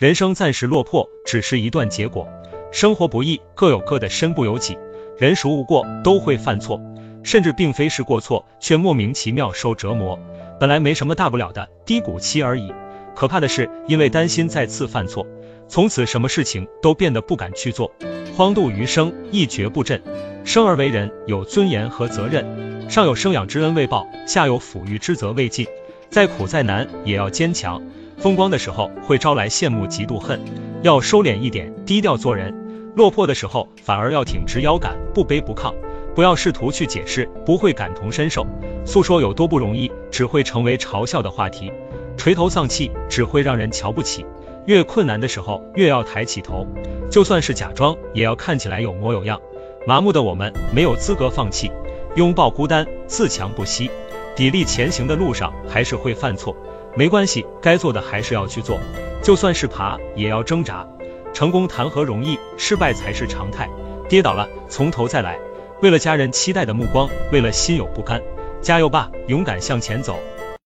人生暂时落魄只是一段结果，生活不易，各有各的身不由己，人孰无过，都会犯错，甚至并非是过错，却莫名其妙受折磨。本来没什么大不了的低谷期而已，可怕的是因为担心再次犯错，从此什么事情都变得不敢去做，荒度余生，一蹶不振。生而为人，有尊严和责任，上有生养之恩未报，下有抚育之责未尽，再苦再难也要坚强。风光的时候会招来羡慕嫉妒恨，要收敛一点，低调做人；落魄的时候反而要挺直腰杆，不卑不亢。不要试图去解释，不会感同身受。诉说有多不容易，只会成为嘲笑的话题；垂头丧气，只会让人瞧不起。越困难的时候，越要抬起头，就算是假装，也要看起来有模有样。麻木的我们，没有资格放弃。拥抱孤单，自强不息。砥砺前行的路上，还是会犯错，没关系，该做的还是要去做。就算是爬，也要挣扎。成功谈何容易，失败才是常态。跌倒了，从头再来。为了家人期待的目光，为了心有不甘，加油吧，勇敢向前走。